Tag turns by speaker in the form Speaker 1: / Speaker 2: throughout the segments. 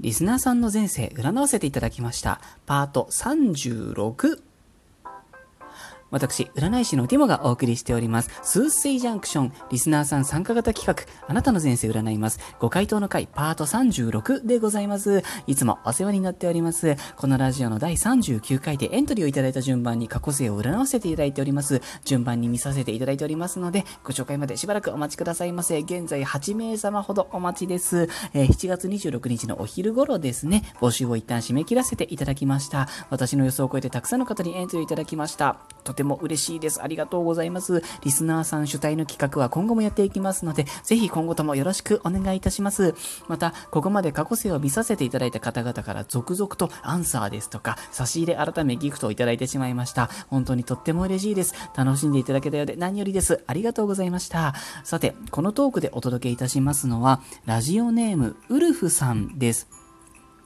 Speaker 1: リスナーさんの前世占わせていただきました。パート36。私、占い師のティモがお送りしております。スースイジャンクション、リスナーさん参加型企画、あなたの前世占います。ご回答の回、パート36でございます。いつもお世話になっております。このラジオの第39回でエントリーをいただいた順番に過去世を占わせていただいております。順番に見させていただいておりますので、ご紹介までしばらくお待ちくださいませ。現在8名様ほどお待ちです。えー7月26日のお昼頃ですね、募集を一旦締め切らせていただきました。私の予想を超えてたくさんの方にエントリーいただきました。ても嬉しいです。ありがとうございます。リスナーさん主体の企画は今後もやっていきますので、ぜひ今後ともよろしくお願いいたします。また、ここまで過去世を見させていただいた方々から続々とアンサーですとか、差し入れ改めギフトをいただいてしまいました。本当にとっても嬉しいです。楽しんでいただけたようで何よりです。ありがとうございました。さて、このトークでお届けいたしますのは、ラジオネーム、ウルフさんです。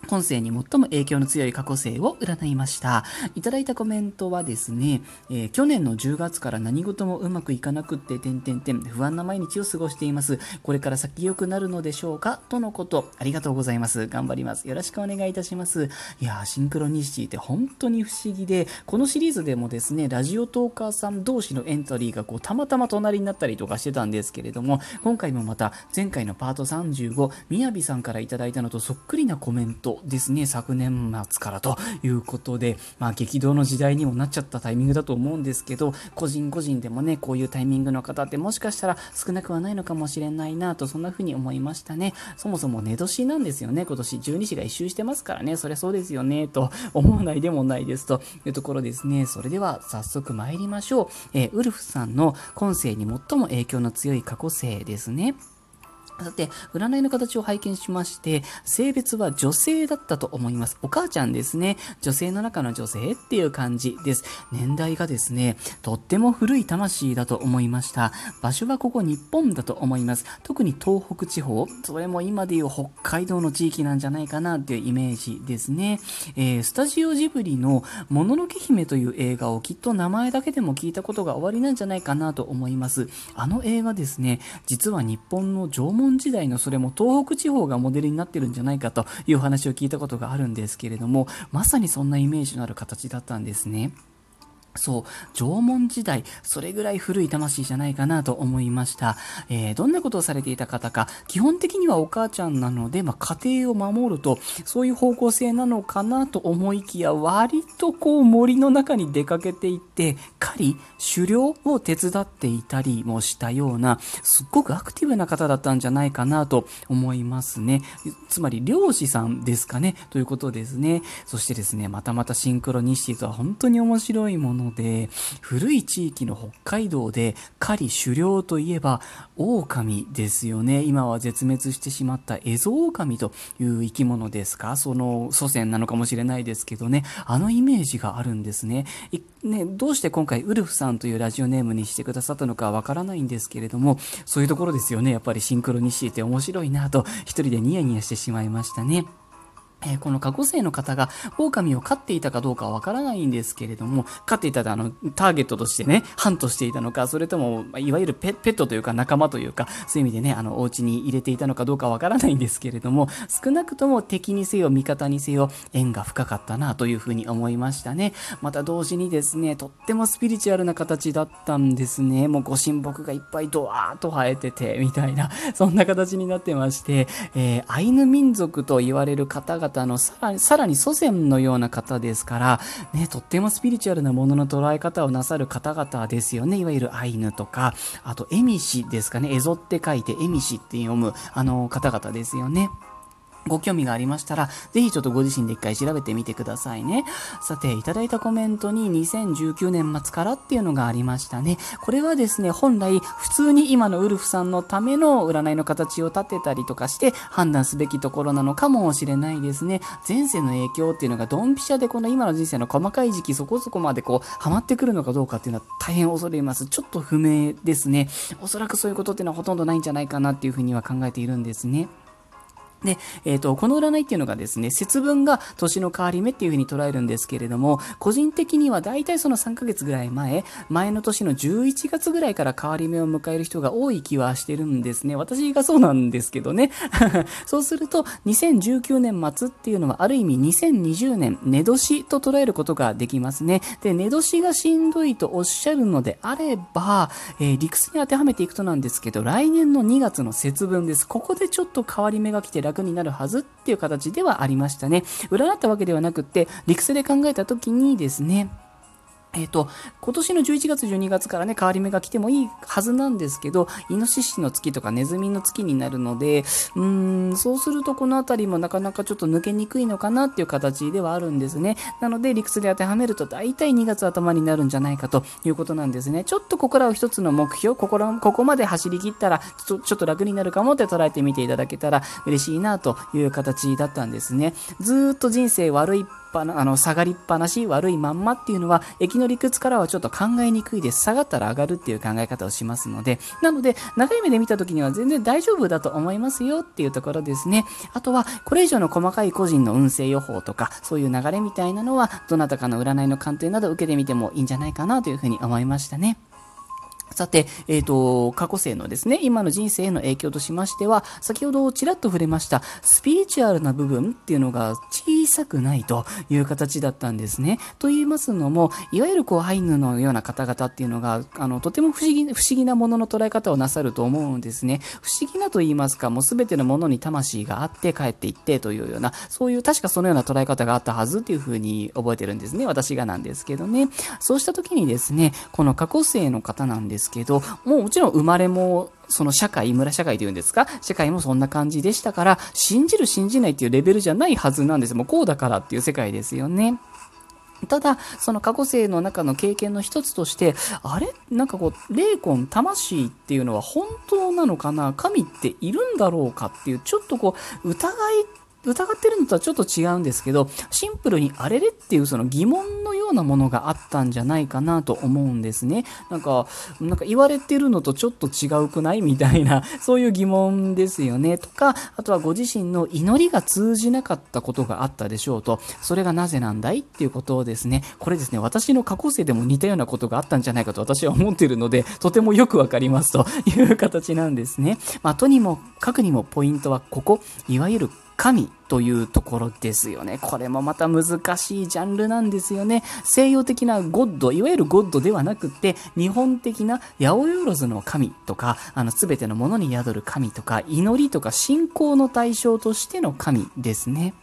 Speaker 1: 今世に最も影響の強い過去世を占いました。いただいたコメントはですね、えー去年の10月から何事もうまくいかなくって、点々点、不安な毎日を過ごしています。これから先良くなるのでしょうか？とのこと。ありがとうございます。頑張ります。よろしくお願いいたします。いやー、シンクロニシティって本当に不思議で、このシリーズでもですね、ラジオトーカーさん同士のエントリーがこう、たまたま隣になったりとかしてたんですけれども、今回もまた前回のパート35、みやびさんからいただいたのとそっくりなコメントですね、昨年末からということで、まあ激動の時代にもなっちゃったタイミングだと思うんですけど、個人個人でもね、こういうタイミングの方ってもしかしたら少なくはないのかもしれないなと、そんな風に思いましたね。そもそも寝年なんですよね、今年12子が一周してますからね、そりゃそうですよね、と思わないでもないですというところですね。それでは早速参りましょう。えーウルフさんの今世に最も影響の強い過去世ですね。さて、占いの形を拝見しまして、性別は女性だったと思います。お母ちゃんですね。女性の中の女性っていう感じです。年代がですね、とっても古い魂だと思いました。場所はここ日本だと思います。特に東北地方、それも今でいう北海道の地域なんじゃないかなっていうイメージですね。えースタジオジブリのもののけ姫という映画をきっと名前だけでも聞いたことが終わりなんじゃないかなと思います。あの映画ですね、実は日本の縄文時代のそれも東北地方がモデルになってるんじゃないかという話を聞いたことがあるんですけれども、まさにそんなイメージのある形だったんですね。そう、縄文時代、それぐらい古い魂じゃないかなと思いました。えーどんなことをされていた方か、基本的にはお母ちゃんなので、まあ、家庭を守ると、そういう方向性なのかなと思いきや、割とこう森の中に出かけていって、狩り、狩猟を手伝っていたりもしたような、すっごくアクティブな方だったんじゃないかなと思いますね。つまり漁師さんですかね、ということですね。そしてですね、またまたシンクロニシティとは本当に面白いものので、古い地域の北海道で狩り狩猟といえば、狼ですよね。今は絶滅してしまったエゾオオカミという生き物ですか？その祖先なのかもしれないですけどね、あのイメージがあるんですね。ねどうして今回ウルフさんというラジオネームにしてくださったのかわからないんですけれども、そういうところですよね。やっぱりシンクロニシティって面白いなと、一人でニヤニヤしてしまいましたね。えこの過去生の方が狼を飼っていたかどうかはわからないんですけれども、飼っていたあのターゲットとしてね、ハントしていたのか、それとも、いわゆるペペットというか仲間というか、そういう意味でね、あの、お家に入れていたのかどうかわからないんですけれども、少なくとも敵にせよ味方にせよ縁が深かったなというふうに思いましたね。また同時にですね、とってもスピリチュアルな形だったんですね。もうご神木がいっぱいドワーッと生えてて、みたいな、そんな形になってまして、えーアイヌ民族と言われる方々のさらに、さらに祖先のような方ですから、ね、とってもスピリチュアルなものの捉え方をなさる方々ですよね。いわゆるアイヌとか、あと、エミシですかね。エゾって書いて、エミシって読む、あの方々ですよね。ご興味がありましたら、ぜひちょっとご自身で一回調べてみてくださいね。さて、いただいたコメントに2019年末からっていうのがありましたね。これはですね、本来、普通に今のウルフさんのための占いの形を立てたりとかして判断すべきところなのかもしれないですね。前世の影響っていうのがドンピシャでこの今の人生の細かい時期そこそこまでこう、ハマってくるのかどうかっていうのは大変恐れます。ちょっと不明ですね。おそらくそういうことっていうのはほとんどないんじゃないかなっていうふうには考えているんですね。で、えっ、ー、と、この占いっていうのがですね、節分が年の変わり目っていう風に捉えるんですけれども、個人的には大体その3ヶ月ぐらい前、前の年の11月ぐらいから変わり目を迎える人が多い気はしてるんですね。私がそうなんですけどね。そうすると、2019年末っていうのは、ある意味2020年、寝年と捉えることができますね。で、寝年がしんどいとおっしゃるのであれば、えー、理屈に当てはめていくとなんですけど、来年の2月の節分です。ここでちょっと変わり目が来て楽になるはずっていう形ではありましたね。占ったわけではなくって、理屈で考えた時にですね、えっ、ー、と、今年の11月、12月からね、変わり目が来てもいいはずなんですけど、イノシシの月とかネズミの月になるので、うーん、そうするとこのあたりもなかなかちょっと抜けにくいのかなっていう形ではあるんですね。なので、理屈で当てはめると、大体2月頭になるんじゃないかということなんですね。ちょっとここらを一つの目標、ここら、ここまで走り切ったら、ちょちょっと楽になるかもって捉えてみていただけたら嬉しいなという形だったんですね。ずーっと人生悪いぱな、あの、下がりっぱなし、悪いまんまっていうのは、駅の理屈からはちょっと考えにくいです。下がったら上がるっていう考え方をしますので、なので、長い目で見た時には全然大丈夫だと思いますよっていうところですね。あとは、これ以上の細かい個人の運勢予報とか、そういう流れみたいなのは、どなたかの占いの鑑定など受けてみてもいいんじゃないかなというふうに思いましたね。さて、えっ、ー、と、過去生のですね、今の人生への影響としましては、先ほどちらっと触れました、スピリチュアルな部分っていうのが小さくないという形だったんですね。と言いますのも、いわゆるこう、アイヌのような方々っていうのが、あの、とても不思議、不思議なものの捉え方をなさると思うんですね。不思議なと言いますか、もうすべてのものに魂があって帰っていってというような、そういう、確かそのような捉え方があったはずっていうふうに覚えてるんですね。私がなんですけどね。そうした時にですね、この過去生の方なんですですけど、もうもちろん生まれもその社会、村社会というんですか？社会もそんな感じでしたから、信じる信じないっていうレベルじゃないはずなんです。もうこうだからっていう世界ですよね。ただ、その過去生の中の経験の一つとして、あれ？なんかこう、霊魂、魂っていうのは本当なのかな？神っているんだろうかっていう、ちょっとこう、疑い疑ってるのとはちょっと違うんですけど、シンプルにあれれっていうその疑問のようなものがあったんじゃないかなと思うんですね。なんか、なんか言われてるのとちょっと違うくないみたいな、そういう疑問ですよね。とか、あとはご自身の祈りが通じなかったことがあったでしょうと、それがなぜなんだいっていうことをですね、これですね、私の過去生でも似たようなことがあったんじゃないかと私は思っているので、とてもよくわかりますという形なんですね。まあ、とにもかくにもポイントはここ、いわゆる神というところですよね。これもまた難しいジャンルなんですよね。西洋的なゴッド、いわゆるゴッドではなくて、日本的な八百万の神とか、あの、すべてのものに宿る神とか、祈りとか信仰の対象としての神ですね。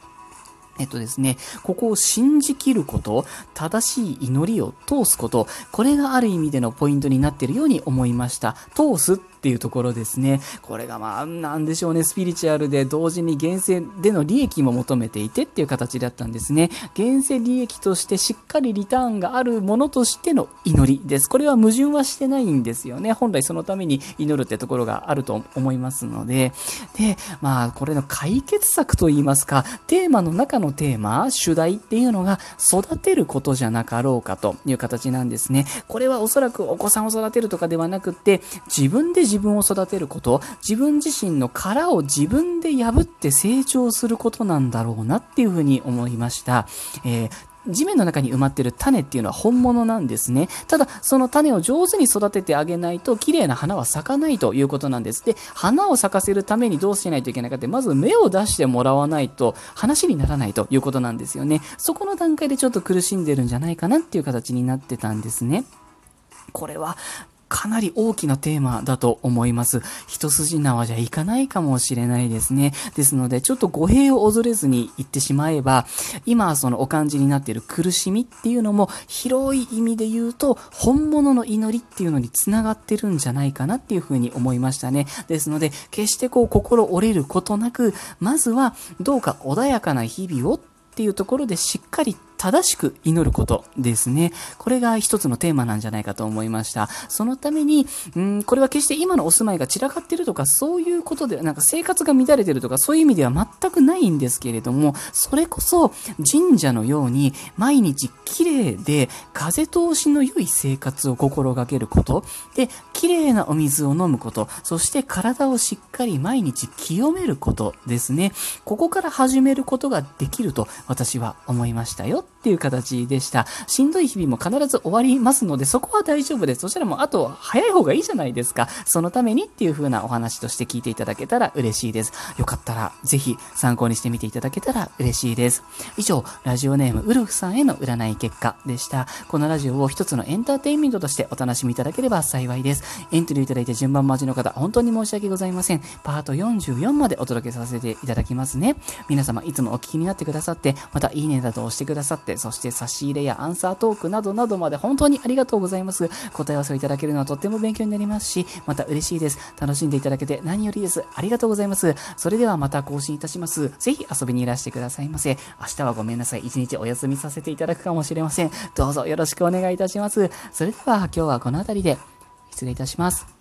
Speaker 1: えっとですね、ここを信じきること、正しい祈りを通すこと、これがある意味でのポイントになっているように思いました。通すっていうところですね。これがまあ、なんでしょうね、スピリチュアルで同時に現世での利益も求めていてっていう形だったんですね。現世利益としてしっかりリターンがあるものとしての祈りです。これは矛盾はしてないんですよね。本来そのために祈るってところがあると思いますので。で、まあ、これの解決策といいますか、テーマの中のテーマ、主題っていうのが育てることじゃなかろうかという形なんですね。これはおそらくお子さんを育てるとかではなくって、自分で自分を育てること、自分自身の殻を自分で破って成長することなんだろうなっていうふうに思いました。えー地面の中に埋まってる種っていうのは本物なんですね。ただ、その種を上手に育ててあげないと、綺麗な花は咲かないということなんです。で、花を咲かせるためにどうしないといけないかって、まず芽を出してもらわないと、話にならないということなんですよね。そこの段階でちょっと苦しんでるんじゃないかなっていう形になってたんですね。これはかなり大きなテーマだと思います。一筋縄じゃいかないかもしれないですね。ですので、ちょっと語弊を恐れずに言ってしまえば、今そのお感じになっている苦しみっていうのも、広い意味で言うと、本物の祈りっていうのにつながってるんじゃないかなっていうふうに思いましたね。ですので、決してこう心折れることなく、まずはどうか穏やかな日々をっていうところでしっかり正しく祈ることですね。これが一つのテーマなんじゃないかと思いました。そのために、うんこれは決して今のお住まいが散らかってるとか、そういうことで、なんか生活が乱れてるとか、そういう意味では全くないんですけれども、それこそ神社のように毎日綺麗で風通しの良い生活を心がけること、で、綺麗なお水を飲むこと、そして体をしっかり毎日清めることですね。ここから始めることができると私は思いましたよっていう形でした。しんどい日々も必ず終わりますので、そこは大丈夫です。そしたらもうあと早い方がいいじゃないですか。そのためにっていう風なお話として聞いていただけたら嬉しいです。よかったらぜひ参考にしてみていただけたら嬉しいです。以上、ラジオネームウルフさんへの占い結果でした。このラジオを一つのエンターテインメントとしてお楽しみいただければ幸いです。エントリーいただいて順番待ちの方、本当に申し訳ございません。パート44までお届けさせていただきますね。皆様いつもお聞きになってくださって、またいいねなどを押してくださってて、そして差し入れやアンサートークなどなどまで本当にありがとうございます。答え合わせをいただけるのはとっても勉強になりますし、また嬉しいです。楽しんでいただけて何よりです。ありがとうございます。それではまた更新いたします。ぜひ遊びにいらしてくださいませ。明日はごめんなさい。一日お休みさせていただくかもしれません。どうぞよろしくお願いいたします。それでは今日はこの辺りで失礼いたします。